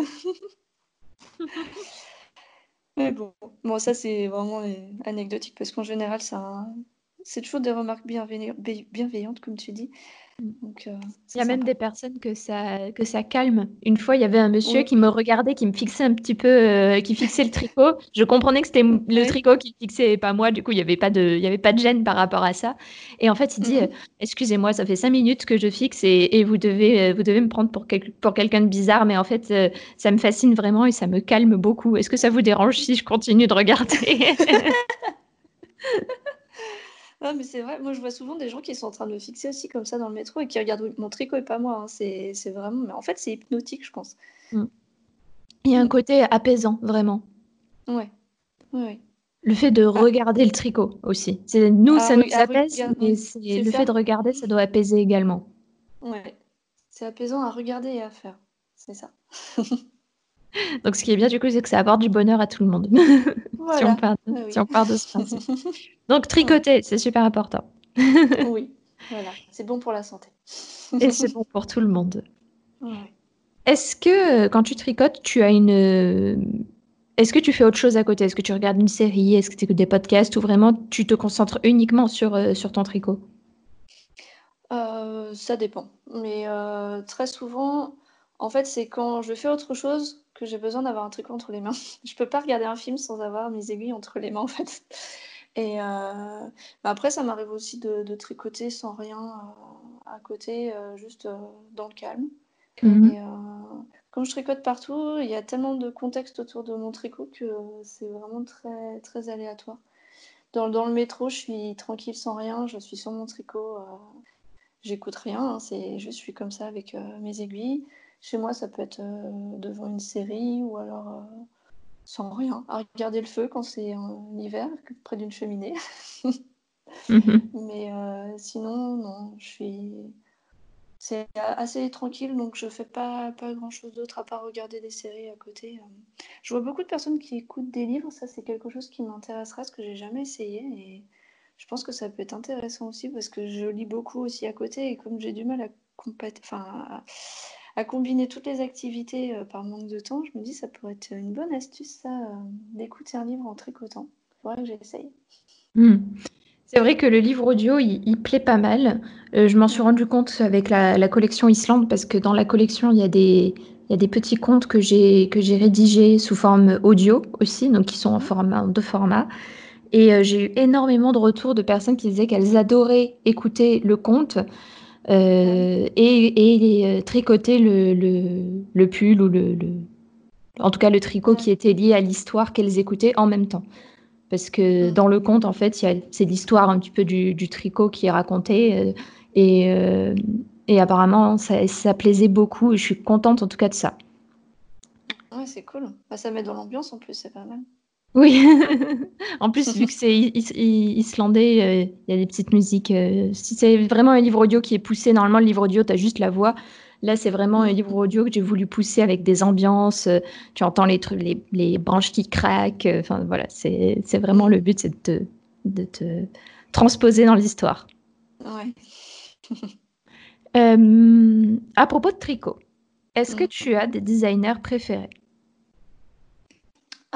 Speaker 2: Mais bon, bon ça, c'est vraiment anecdotique parce qu'en général, ça, c'est toujours des remarques bienveillantes, comme tu dis.
Speaker 1: Donc, euh, il y a même des personnes que ça, que ça calme. Une fois, il y avait un monsieur qui me regardait, qui me fixait un petit peu, euh, qui fixait le tricot. Je comprenais que c'était le tricot qui fixait et pas moi. Du coup, il n'y avait, pas de, il y avait pas de gêne par rapport à ça. Et en fait, il dit mmh Excusez-moi, ça fait cinq minutes que je fixe et, vous, devez, vous devez me prendre pour, pour quelqu'un de bizarre, mais en fait, euh, ça me fascine vraiment et ça me calme beaucoup. Est-ce que ça vous dérange si je continue de regarder?
Speaker 2: Ah, mais c'est vrai, moi je vois souvent des gens qui sont en train de me fixer aussi comme ça dans le métro et qui regardent mon tricot et pas moi. hein. C'est c'est vraiment. Mais en fait, c'est hypnotique, je pense.
Speaker 1: Mmh. Il y a un côté apaisant, vraiment.
Speaker 2: Ouais. Oui,
Speaker 1: Le fait de ah. regarder le tricot aussi. C'est nous, ah ça nous apaise, mais le fait de regarder, ça doit apaiser également.
Speaker 2: Ouais. C'est apaisant à regarder et à faire. C'est ça.
Speaker 1: Donc, ce qui est bien, du coup, c'est que ça apporte du bonheur à tout le monde. si, on part de, si on part de ce principe. Donc, tricoter, c'est super important.
Speaker 2: oui, voilà. C'est bon pour la santé.
Speaker 1: Et c'est bon pour tout le monde. Est-ce que, quand tu tricotes, tu as une. Est-ce que tu fais autre chose à côté? Est-ce que tu regardes une série? Est-ce que tu écoutes des podcasts? Ou vraiment, tu te concentres uniquement sur, euh, sur ton tricot?
Speaker 2: Euh, Ça dépend. Mais euh, très souvent, en fait, c'est quand je fais autre chose que j'ai besoin d'avoir un tricot entre les mains. Je peux pas regarder un film sans avoir mes aiguilles entre les mains, en fait. Et euh, bah, après, ça m'arrive aussi de, tricoter sans rien euh, à côté, euh, juste dans le calme. Mmh et comme je tricote partout, il y a tellement de contexte autour de mon tricot que c'est vraiment très, très aléatoire. Dans, dans le métro, je suis tranquille sans rien, je suis sur mon tricot, j'écoute rien, hein, c'est je suis comme ça avec mes aiguilles. Chez moi, ça peut être euh, devant une série ou alors sans rien, à regarder le feu quand c'est en hiver, près d'une cheminée. Mhm. Mais euh, sinon, non, je suis. C'est assez tranquille, donc je fais pas, pas grand chose d'autre à part regarder des séries à côté. Je vois beaucoup de personnes qui écoutent des livres, ça c'est quelque chose qui m'intéresserait, ce que j'ai jamais essayé. Et je pense que ça peut être intéressant aussi parce que je lis beaucoup aussi à côté et comme j'ai du mal à, enfin, à combiner toutes les activités euh, par manque de temps, je me dis ça pourrait être une bonne astuce, ça, euh, d'écouter un livre en tricotant. Il faudrait que j'essaye.
Speaker 1: Hmm. C'est vrai que le livre audio, il, plaît pas mal. Euh, je m'en suis rendu compte avec la, collection Islande, parce que dans la collection, il y a des, il y a des petits contes que j'ai que j'ai rédigés sous forme audio aussi, donc qui sont en format en deux formats. Et j'ai eu énormément de retours de personnes qui disaient qu'elles adoraient écouter le conte et, et tricoter le, le, le, pull ou le, le, en tout cas le tricot qui était lié à l'histoire qu'elles écoutaient en même temps. Parce que dans le conte, en fait, c'est l'histoire un petit peu du, du, tricot qui est racontée. et, et apparemment, ça, ça, plaisait beaucoup. Et je suis contente en tout cas de ça.
Speaker 2: Ouais, c'est cool. Bah, ça met dans l'ambiance en plus, c'est pas mal.
Speaker 1: Oui, en plus, vu que c'est islandais, euh, il y a des petites musiques. Euh, si c'est vraiment un livre audio qui est poussé, normalement, le livre audio, tu as juste la voix. Là, c'est vraiment un livre audio que j'ai voulu pousser avec des ambiances. Euh, tu entends les, trucs, les, les branches qui craquent. Enfin, voilà, c'est vraiment le but, c'est de, de, te transposer dans l'histoire.
Speaker 2: Ouais.
Speaker 1: à propos de tricot, est-ce que tu as des designers préférés?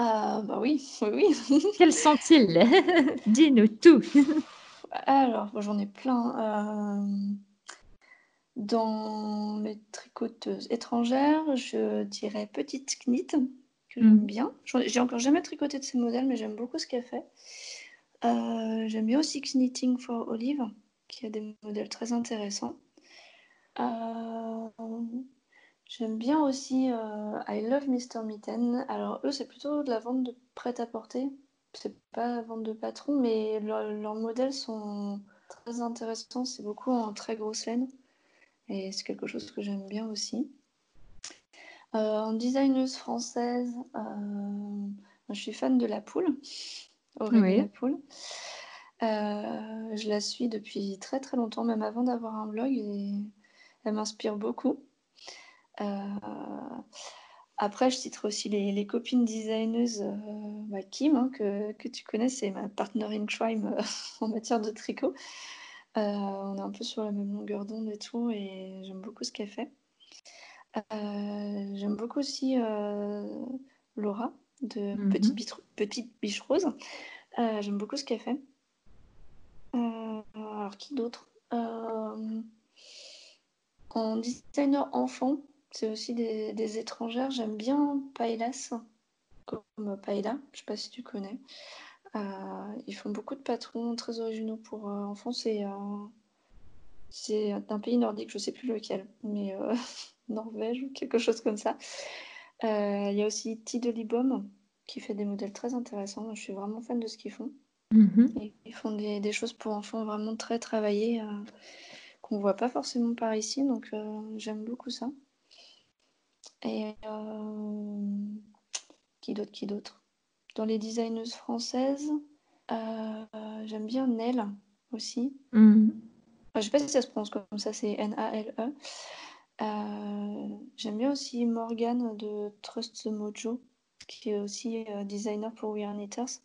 Speaker 2: Ah, bah oui, oui, oui.
Speaker 1: Quels sont-ils? Dis-nous tout.
Speaker 2: Alors, j'en ai plein. Euh, dans les tricoteuses étrangères, je dirais Petite Knit, que j'aime mm. bien. J'ai encore jamais tricoté de ces modèles, mais j'aime beaucoup ce qu'elle fait. Euh, j'aime bien aussi Knitting for Olive, qui a des modèles très intéressants. Euh, J'aime bien aussi euh, I Love Mr. Mitten. Alors eux, c'est plutôt de la vente de prêt-à-porter. C'est pas la vente de patron, mais leurs modèles sont très intéressants. C'est beaucoup en très grosse laine. Et c'est quelque chose que j'aime bien aussi. Euh, en designeuse française, euh, je suis fan de La Poule. Aurélie La Poule. je la suis depuis très très longtemps, même avant d'avoir un blog, et elle m'inspire beaucoup. Euh, après, je citerai aussi les, copines designeuses, euh, bah, Kim, hein, que, que, tu connais, c'est ma partner in crime euh, en matière de tricot. on est un peu sur la même longueur d'onde et tout, et j'aime beaucoup ce qu'elle fait. j'aime beaucoup aussi Laura de mhm. Petite, Petite, Biche Rose. j'aime beaucoup ce qu'elle fait. alors, qui d'autre? En designer enfant, c'est aussi des, étrangères. J'aime bien Paelas, comme Paella, je sais pas si tu connais. Euh, ils font beaucoup de patrons très originaux pour euh, enfants. C'est c'est un pays nordique, je sais plus lequel, mais euh, Norvège ou quelque chose comme ça. Il y a aussi Tidolibom qui fait des modèles très intéressants. Je suis vraiment fan de ce qu'ils font. Mm-hmm. Ils font des, des, choses pour enfants vraiment très travaillées qu'on voit pas forcément par ici, donc j'aime beaucoup ça. Et euh, qui d'autre, qui d'autre? Dans les designeuses françaises, euh, j'aime bien Nell aussi. Mm. je sais pas si ça se prononce comme ça, c'est N-A-L-E. Euh, j'aime bien aussi Morgane de Trust the Mojo, qui est aussi designer pour We Are Knitters.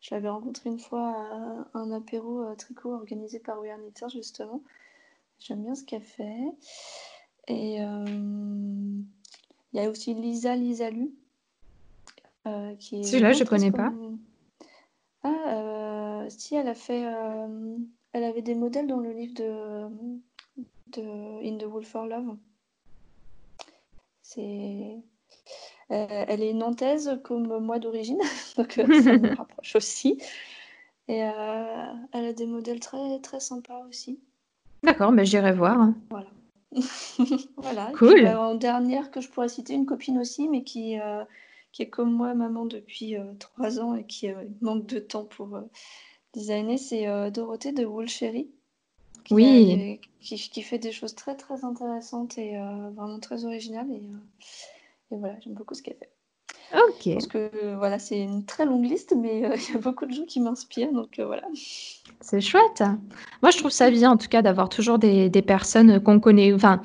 Speaker 2: Je l'avais rencontré une fois à un apéro tricot organisé par We Are Knitters, justement. J'aime bien ce qu'elle fait. Et il y a aussi Lisa Lisalu.
Speaker 1: Euh, qui est Celui-là, je ne connais pas.
Speaker 2: Ah, euh, si, elle a fait. Euh, elle avait des modèles dans le livre de, de In the Wolf for Love. C'est. elle est nantaise comme moi d'origine, donc ça me rapproche aussi. Et elle a des modèles très très sympas aussi.
Speaker 1: D'accord, mais j'irai voir.
Speaker 2: Voilà. voilà. Cool. Bah, en dernière que je pourrais citer, une copine aussi, mais qui, euh, qui est comme moi, maman depuis euh, trois ans et qui euh, manque de temps pour designer, c'est Dorothée de Wool Qui
Speaker 1: oui.
Speaker 2: qui, qui, fait des choses très très intéressantes et vraiment très originales. Et, et voilà, j'aime beaucoup ce qu'elle fait.
Speaker 1: Ok.
Speaker 2: Parce que voilà, c'est une très longue liste, mais il y a beaucoup de gens qui m'inspirent, donc voilà.
Speaker 1: C'est chouette. Moi, je trouve ça bien, en tout cas, d'avoir toujours des, personnes qu'on connaît. Enfin,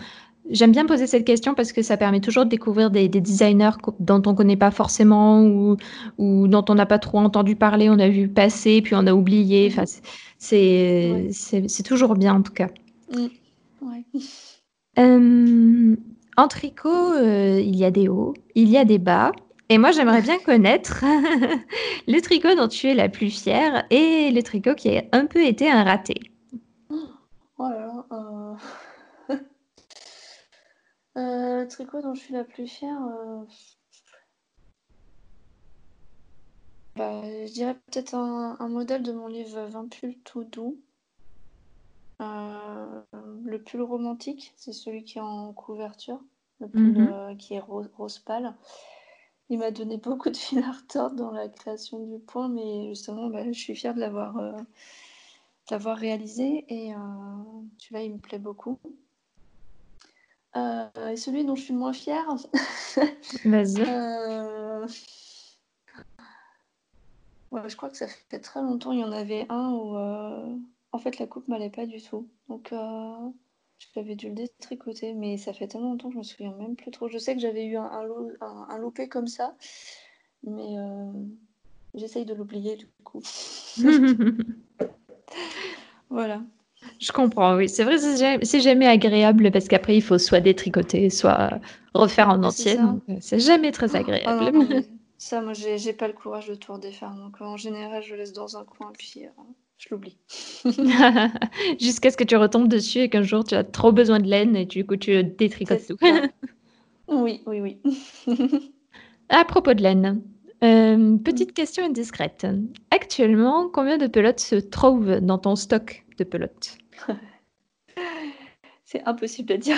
Speaker 1: j'aime bien poser cette question parce que ça permet toujours de découvrir des, designers dont on ne connaît pas forcément ou, ou dont on n'a pas trop entendu parler, on a vu passer, puis on a oublié. Enfin, c'est toujours bien, en tout cas.
Speaker 2: Mmh.
Speaker 1: en tricot, euh, il y a des hauts, il y a des bas. Et moi, j'aimerais bien connaître le tricot dont tu es la plus fière et le tricot qui a un peu été un raté.
Speaker 2: Voilà. Euh... euh, le tricot dont je suis la plus fière, euh, bah, je dirais peut-être un, modèle de mon livre 20 pulls tout doux. le pull romantique, c'est celui qui est en couverture, le pull mhm. qui est rose, pâle. Il m'a donné beaucoup de fil à retordre dans la création du point, mais justement, bah, je suis fière de l'avoir d'avoir réalisé et euh, celui-là il me plaît beaucoup. Euh, et celui dont je suis le moins fière. Vas-y. Euh, je crois que ça fait très longtemps. Il y en avait un où en fait la coupe m'allait pas du tout. Donc j'avais dû le détricoter, mais ça fait tellement longtemps que je me souviens même plus trop. Je sais que j'avais eu un, un, un, loupé comme ça, mais j'essaye de l'oublier du coup. Voilà.
Speaker 1: Je comprends, oui. C'est vrai, c'est jamais, agréable parce qu'après, il faut soit détricoter, soit refaire en entier. Euh, c'est jamais très ah agréable.
Speaker 2: ça, moi, j'ai pas le courage de tout redéfaire. Donc, en général, je laisse dans un coin puis euh, je l'oublie.
Speaker 1: Jusqu'à ce que tu retombes dessus et qu'un jour, tu as trop besoin de laine et du coup, tu détricotes tout.
Speaker 2: oui, oui, oui.
Speaker 1: à propos de laine, euh, petite question indiscrète. Actuellement, combien de pelotes se trouvent dans ton stock de pelotes?
Speaker 2: C'est impossible à dire.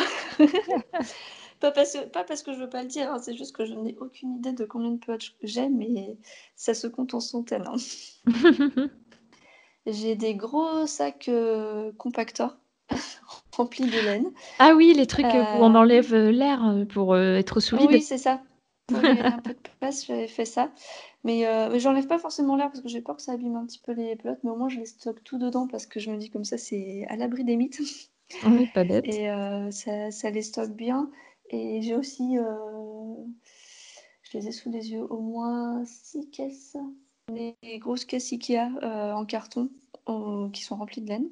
Speaker 2: pas, parce, pas parce que je veux pas le dire, hein, c'est juste que je n'ai aucune idée de combien de pelotes j'ai, mais ça se compte en centaines. Hein. J'ai des gros sacs euh, compacteurs remplis de laine.
Speaker 1: Ah oui, les trucs où on euh, enlève l'air pour être sous vide.
Speaker 2: Oui, c'est ça pour un peu de place, j'avais fait ça. Mais, euh, mais j'enlève pas forcément l'air parce que j'ai peur que ça abîme un petit peu les pelotes, mais au moins je les stocke tout dedans parce que je me dis comme ça, c'est à l'abri des mythes.
Speaker 1: Oui, pas bête.
Speaker 2: Et euh, ça, ça, les stocke bien. Et j'ai aussi, euh, je les ai sous les yeux, au moins six caisses, les grosses caisses Ikea en carton qui sont remplies de laine.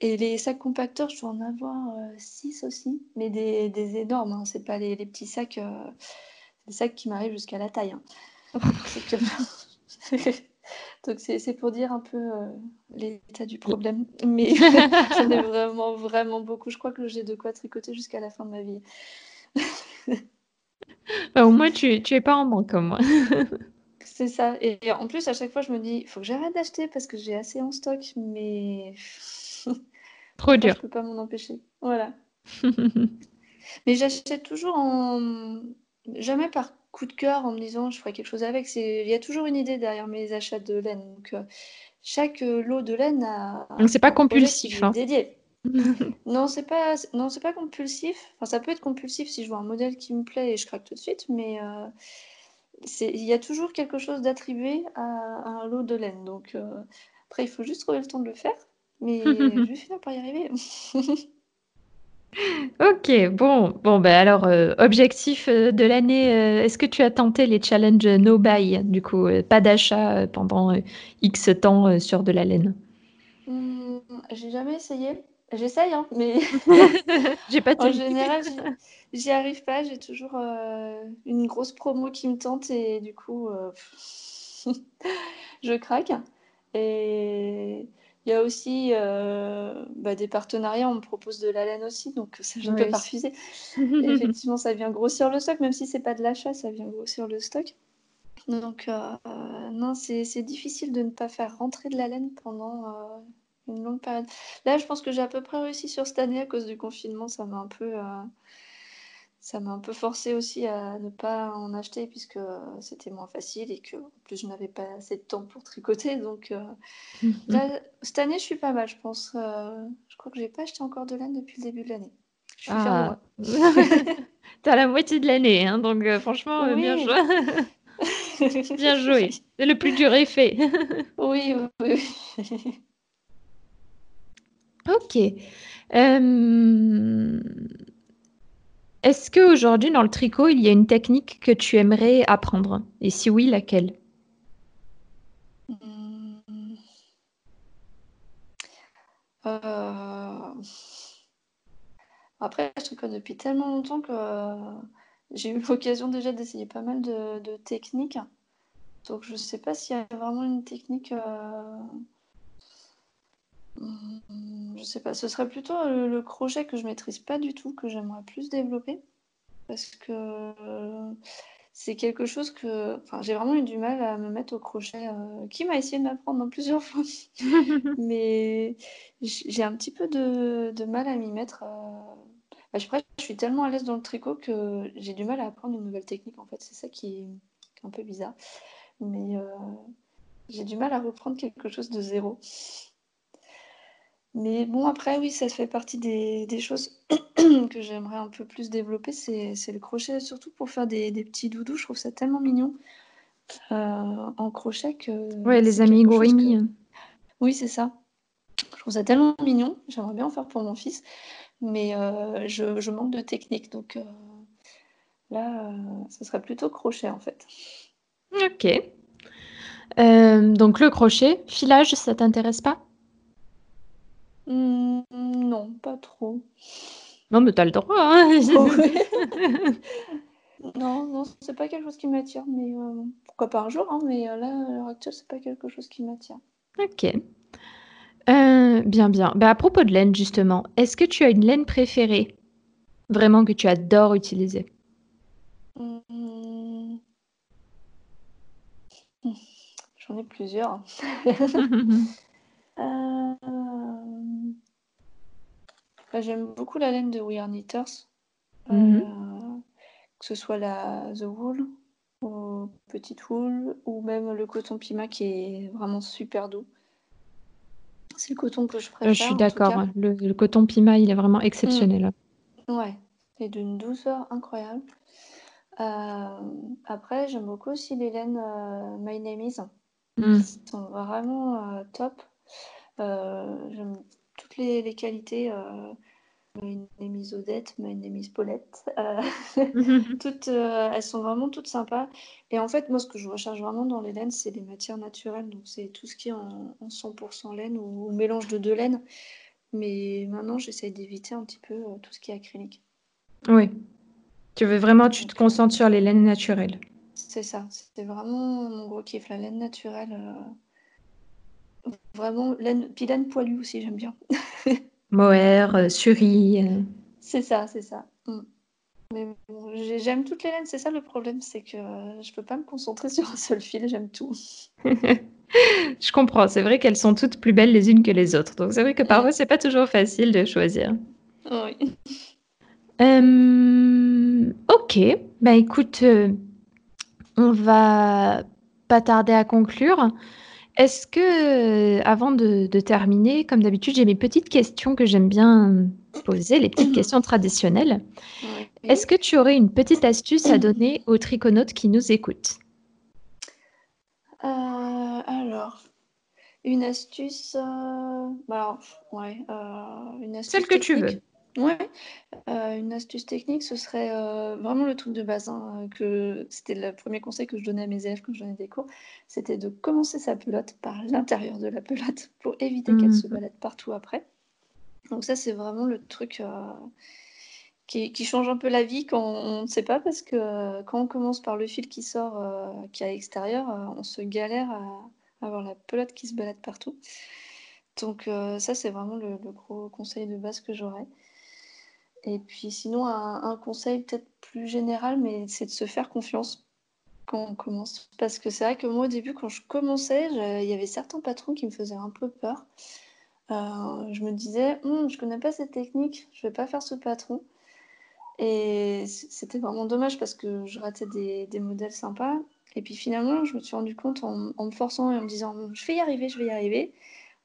Speaker 2: Et les sacs compacteurs, je dois en avoir six aussi, mais des, des énormes, hein. c'est pas les, les, petits sacs des sacs qui m'arrivent jusqu'à la taille. Hein. Donc c'est pour dire un peu euh, l'état du problème. Mais j'en ai vraiment, vraiment beaucoup. Je crois que j'ai de quoi tricoter jusqu'à la fin de ma vie.
Speaker 1: bah, au moins, tu, tu es pas en manque comme moi.
Speaker 2: C'est ça. Et, en plus, à chaque fois, je me dis, il faut que j'arrête d'acheter parce que j'ai assez en stock. Mais...
Speaker 1: Trop dur.
Speaker 2: Je peux pas m'en empêcher. Voilà. mais j'achète toujours en jamais par coup de cœur en me disant je ferai quelque chose avec. Il y a toujours une idée derrière mes achats de laine. Donc, euh, chaque euh, lot de laine a.
Speaker 1: Donc, c'est pas compulsif. Hein.
Speaker 2: Dédié. non, c'est pas, non, c'est pas compulsif. Enfin, ça peut être compulsif si je vois un modèle qui me plaît et je craque tout de suite, mais euh, il y a toujours quelque chose d'attribué à, un lot de laine. Donc, après, il faut juste trouver le temps de le faire, mais je vais finir par y arriver.
Speaker 1: OK, bon, bon, ben alors, euh, objectif, euh, de l'année, euh, est-ce que tu as tenté les challenges no buy, du coup, pas d'achat, pendant, X temps, sur de la laine?
Speaker 2: Mmh, j'ai jamais essayé. J'essaye, hein, mais
Speaker 1: J'ai pas
Speaker 2: en général, j'y arrive pas. J'ai toujours, une grosse promo qui me tente et du coup, je craque et il y a aussi euh, bah, des partenariats, on me propose de la laine aussi, donc ça, je ne peux pas refuser. Effectivement, ça vient grossir le stock, même si c'est pas de l'achat, ça vient grossir le stock. Donc, euh, non, c'est difficile de ne pas faire rentrer de la laine pendant euh, une longue période. Là, je pense que j'ai à peu près réussi sur cette année à cause du confinement, ça m'a un peu ça m'a un peu forcé aussi à ne pas en acheter puisque c'était moins facile et que en plus je n'avais pas assez de temps pour tricoter. Donc euh, là, cette année, je suis pas mal, je pense. Euh, je crois que j'ai pas acheté encore de laine depuis le début de l'année. Je suis ah.
Speaker 1: T'as la moitié de l'année, hein, donc euh, franchement, bien joué. bien joué. Le plus dur est fait.
Speaker 2: oui, oui.
Speaker 1: ok. Euh... Est-ce qu'aujourd'hui, dans le tricot, il y a une technique que tu aimerais apprendre? Et si oui, laquelle?
Speaker 2: Euh, après, je tricote depuis tellement longtemps que j'ai eu l'occasion déjà d'essayer pas mal de, techniques. Donc, je ne sais pas s'il y a vraiment une technique. Euh, je sais pas, ce serait plutôt le, crochet que je maîtrise pas du tout, que j'aimerais plus développer. Parce que c'est quelque chose que enfin, j'ai vraiment eu du mal à me mettre au crochet, euh, qui m'a essayé de m'apprendre plusieurs fois. Mais j'ai un petit peu de mal à m'y mettre, euh, je je suis tellement à l'aise dans le tricot que j'ai du mal à apprendre une nouvelle technique, en fait. C'est ça qui est un peu bizarre. Mais, euh, j'ai du mal à reprendre quelque chose de zéro. Mais bon, après, oui, ça fait partie des, choses que j'aimerais un peu plus développer. C'est, le crochet, surtout pour faire des, petits doudous. Je trouve ça tellement mignon euh, en crochet que.
Speaker 1: Ouais, les amigurumi.
Speaker 2: Oui, c'est ça. Je trouve ça tellement mignon. J'aimerais bien en faire pour mon fils. Mais euh, je, manque de technique. Donc euh, là, ce serait plutôt crochet en fait.
Speaker 1: Ok. donc le crochet, filage, ça t'intéresse pas?
Speaker 2: Mmh, non, pas trop.
Speaker 1: Non, mais t'as le droit, hein.
Speaker 2: Non, non, c'est pas quelque chose qui m'attire, mais euh, pourquoi pas un jour, hein, mais euh, là, à l'heure actuelle, c'est pas quelque chose qui m'attire.
Speaker 1: OK. Euh, bien, bien. Bah, à propos de laine, justement, est-ce que tu as une laine préférée? Vraiment que tu adores utiliser?
Speaker 2: Mmh. J'en ai plusieurs. Euh, bah, j'aime beaucoup la laine de We Are Knitters. Mhm. Euh, que ce soit la The Wool ou Petite Wool ou même le coton Pima qui est vraiment super doux. C'est le coton que je préfère.
Speaker 1: Euh, je suis d'accord. Hein. Le, coton Pima, il est vraiment exceptionnel.
Speaker 2: Mm. Ouais, et d'une douceur incroyable. après, j'aime beaucoup aussi les laines My Name Is. Mm. sont vraiment top. Euh, j'aime toutes les, qualités. Euh, une émise Odette, une émise Paulette. Euh, toutes, elles sont vraiment toutes sympas. Et en fait, moi, ce que je recherche vraiment dans les laines, c'est les matières naturelles. Donc, c'est tout ce qui est en, 100% laine ou, mélange de deux laines. Mais maintenant, j'essaie d'éviter un petit peu tout ce qui est acrylique.
Speaker 1: Oui. Tu veux vraiment, tu te concentres sur les laines naturelles.
Speaker 2: C'est ça. C'est vraiment mon gros kiff, la laine naturelle. Vraiment, laine, puis laine poilue aussi, j'aime bien.
Speaker 1: Mohair, euh, Suri. Euh.
Speaker 2: C'est ça, c'est ça. Mm. Mais j'aime toutes les laines, c'est ça le problème, c'est que euh, je peux pas me concentrer sur un seul fil, j'aime tout.
Speaker 1: je comprends, c'est vrai qu'elles sont toutes plus belles les unes que les autres. Donc c'est vrai que parfois c'est pas toujours facile de choisir.
Speaker 2: Oui.
Speaker 1: ok, bah écoute, on va pas tarder à conclure. Est-ce que, euh, avant de terminer, comme d'habitude, j'ai mes petites questions que j'aime bien poser, les petites questions traditionnelles. Est-ce que tu aurais une petite astuce à donner aux triconautes qui nous écoutent?
Speaker 2: Euh, alors, une astuce, euh, bah, ouais, une astuce
Speaker 1: Celle que tu veux.
Speaker 2: Ouais, euh, une astuce technique, ce serait, euh, vraiment le truc de base, hein, que c'était le premier conseil que je donnais à mes élèves quand je donnais des cours, c'était de commencer sa pelote par l'intérieur de la pelote pour éviter qu'elle se mmh. balade partout après. Donc ça, c'est vraiment le truc, euh, qui qui change un peu la vie quand on ne sait pas parce que, quand on commence par le fil qui sort, qui est à l'extérieur, on se galère à avoir la pelote qui se balade partout. Donc ça, c'est vraiment le le gros conseil de base que j'aurais. Et puis sinon, un, conseil peut-être plus général, mais c'est de se faire confiance quand on commence. Parce que c'est vrai que moi, au début, quand je commençais, il y avait certains patrons qui me faisaient un peu peur. Euh, je me disais, «Hum, je connais pas cette technique, je vais pas faire ce patron. Et c'était vraiment dommage parce que je ratais des, modèles sympas. Et puis finalement, je me suis rendu compte en, en me forçant et en me disant, je vais y arriver, je vais y arriver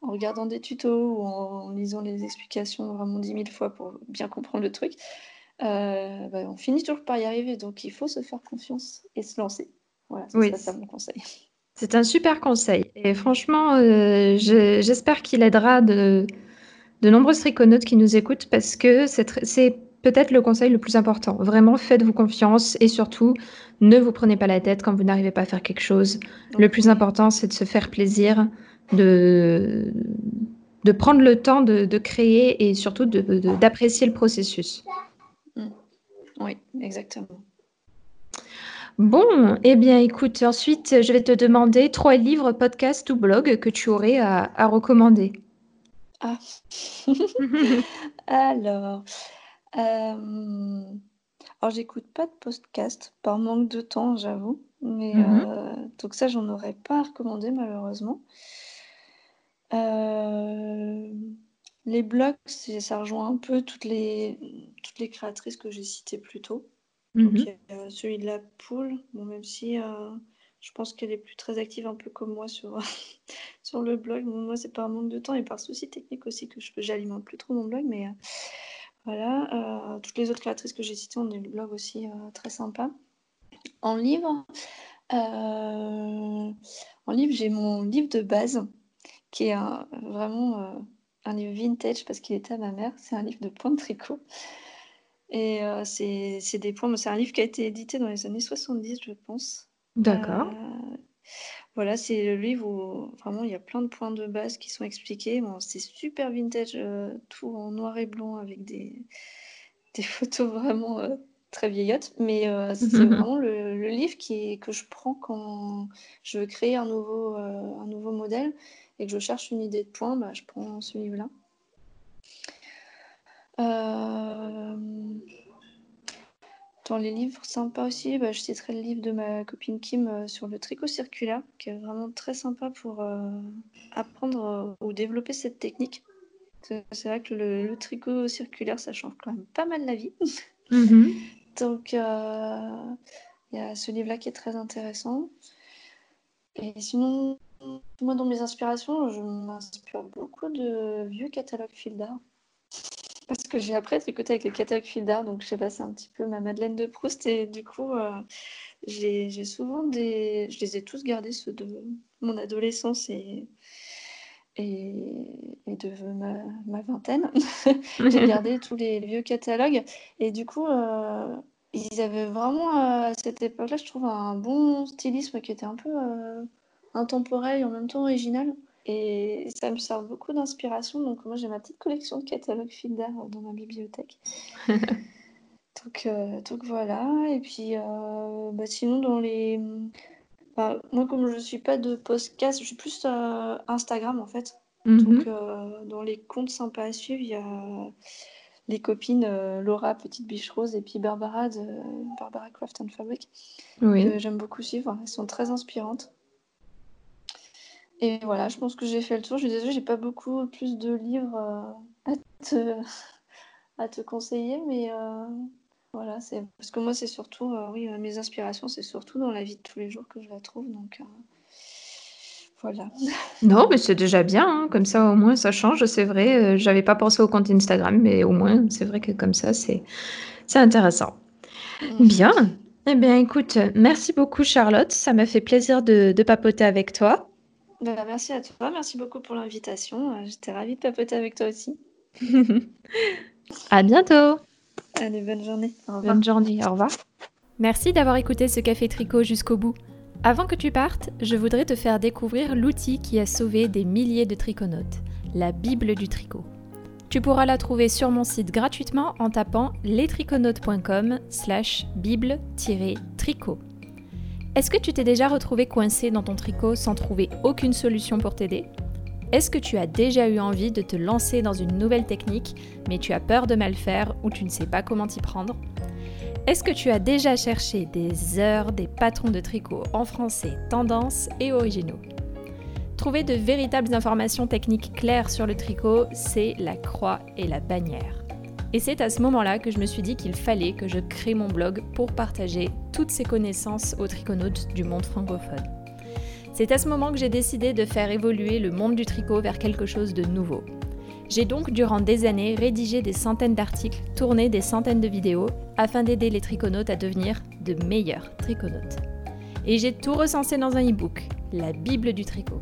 Speaker 2: en regardant des tutos ou en, lisant les explications vraiment dix mille fois pour bien comprendre le truc, euh, bah, on finit toujours par y arriver. Donc il faut se faire confiance et se lancer. Voilà, c'est ça mon conseil.
Speaker 1: C'est un super conseil. Et franchement, euh, j'espère qu'il aidera de, de nombreuses triconautes qui nous écoutent parce que c'est peut-être le conseil le plus important. Vraiment, faites-vous confiance et surtout, ne vous prenez pas la tête quand vous n'arrivez pas à faire quelque chose. Le plus important, c'est de se faire plaisir, de, de prendre le temps de, de créer et surtout d'apprécier le processus.
Speaker 2: Mm. Oui, exactement.
Speaker 1: Bon, eh bien écoute, ensuite je vais te demander trois livres, podcasts ou blogs que tu aurais à, à recommander.
Speaker 2: Ah, alors, euh, Alors, j'écoute pas de podcast par manque de temps, j'avoue. Mais
Speaker 1: Mmh
Speaker 2: donc ça, j'en aurais pas recommandé malheureusement. Les blogs, ça rejoint un peu toutes les, toutes les créatrices que j'ai citées plus tôt.
Speaker 1: Mmh
Speaker 2: a celui de la poule, bon, même si je pense qu'elle est plus très active un peu comme moi sur, sur le blog. moi, c'est par manque de temps et par souci technique aussi que je j'alimente plus trop mon blog, mais voilà. toutes les autres créatrices que j'ai citées ont des blogs aussi très sympas. En livre, euh, en livre, j'ai mon livre de base, qui est vraiment euh, un livre vintage parce qu'il était à ma mère. C'est un livre de points de tricot. Et euh, c'est des points. C'est un livre qui a été édité dans les années 70, je pense.
Speaker 1: D'accord.
Speaker 2: voilà, c'est le livre où vraiment il y a plein de points de base qui sont expliqués. Bon, c'est super vintage, tout en noir et blanc avec des, des photos vraiment très vieillotte, mais euh, c'est vraiment le, livre qui, que je prends quand je veux créer un nouveau, euh, un nouveau modèle et que je cherche une idée de point, bah, je prends ce livre-là. Euh, dans les livres sympas aussi, bah, je citerai le livre de ma copine Kim sur le tricot circulaire, qui est vraiment très sympa pour apprendre ou développer cette technique. C'est vrai que le, tricot circulaire, ça change quand même pas mal la vie. Mhm. Donc, euh, il y a ce livre-là qui est très intéressant. Et sinon, moi, dans mes inspirations, je m'inspire beaucoup de vieux catalogues fil d'art. Parce que j'ai appris à tricoter avec les catalogues fil d'art, donc je sais pas, c'est un petit peu ma Madeleine de Proust. Et du coup, euh, j'ai souvent des. Je les ai tous gardés, ceux de mon adolescence et, et, de ma, vingtaine. j'ai gardé tous les, vieux catalogues. Et du coup, euh, ils avaient vraiment, euh, à cette époque-là, je trouve, un bon stylisme qui était un peu euh, intemporel et en même temps original. Et ça me sert beaucoup d'inspiration. Donc, moi, j'ai ma petite collection de catalogues fil d'art dans ma bibliothèque. donc, donc, voilà. Et puis, bah, sinon, dans les bah, moi, comme je ne suis pas de podcast, je suis plus euh, Instagram en fait. Mhm. Donc, euh, dans les comptes sympas à suivre, il y a les copines euh, Laura, Petite Biche Rose, et puis Barbara de Barbara Craft and Fabric, que j'aime beaucoup suivre. Elles sont très inspirantes. Et voilà, je pense que j'ai fait le tour. Je suis désolée, j'ai pas beaucoup plus de livres à, te, à te conseiller, mais voilà, c'est parce que moi, c'est surtout, euh, oui, euh, mes inspirations, c'est surtout dans la vie de tous les jours que je la trouve. Donc, euh, voilà.
Speaker 1: Non, mais c'est déjà bien, hein, comme ça au moins ça change, c'est vrai. j'avais pas pensé au compte Instagram, mais au moins c'est vrai que comme ça c'est c'est intéressant. Mmh. Bien. Eh bien, écoute, merci beaucoup Charlotte, ça m'a fait plaisir de, de papoter avec toi.
Speaker 2: Bah, merci à toi, merci beaucoup pour l'invitation. J'étais ravie de papoter avec toi aussi.
Speaker 1: à bientôt.
Speaker 2: Allez, bonne journée.
Speaker 1: Bonne journée, au revoir. Merci d'avoir écouté ce café tricot jusqu'au bout. Avant que tu partes, je voudrais te faire découvrir l'outil qui a sauvé des milliers de triconautes, la Bible du tricot. Tu pourras la trouver sur mon site gratuitement en tapant lestriconautes.com slash bible-tricot. Est-ce que tu t'es déjà retrouvé coincé dans ton tricot sans trouver aucune solution pour t'aider? Est-ce que tu as déjà eu envie de te lancer dans une nouvelle technique, mais tu as peur de mal faire ou tu ne sais pas comment t'y prendre? Est-ce que tu as déjà cherché des heures des patrons de tricot en français, tendance et originaux? Trouver de véritables informations techniques claires sur le tricot, c'est la croix et la bannière. Et c'est à ce moment-là que je me suis dit qu'il fallait que je crée mon blog pour partager toutes ces connaissances aux triconautes du monde francophone. C'est à ce moment que j'ai décidé de faire évoluer le monde du tricot vers quelque chose de nouveau. J'ai donc durant des années rédigé des centaines d'articles, tourné des centaines de vidéos afin d'aider les triconautes à devenir de meilleurs triconautes. Et j'ai tout recensé dans un e-book, la Bible du tricot.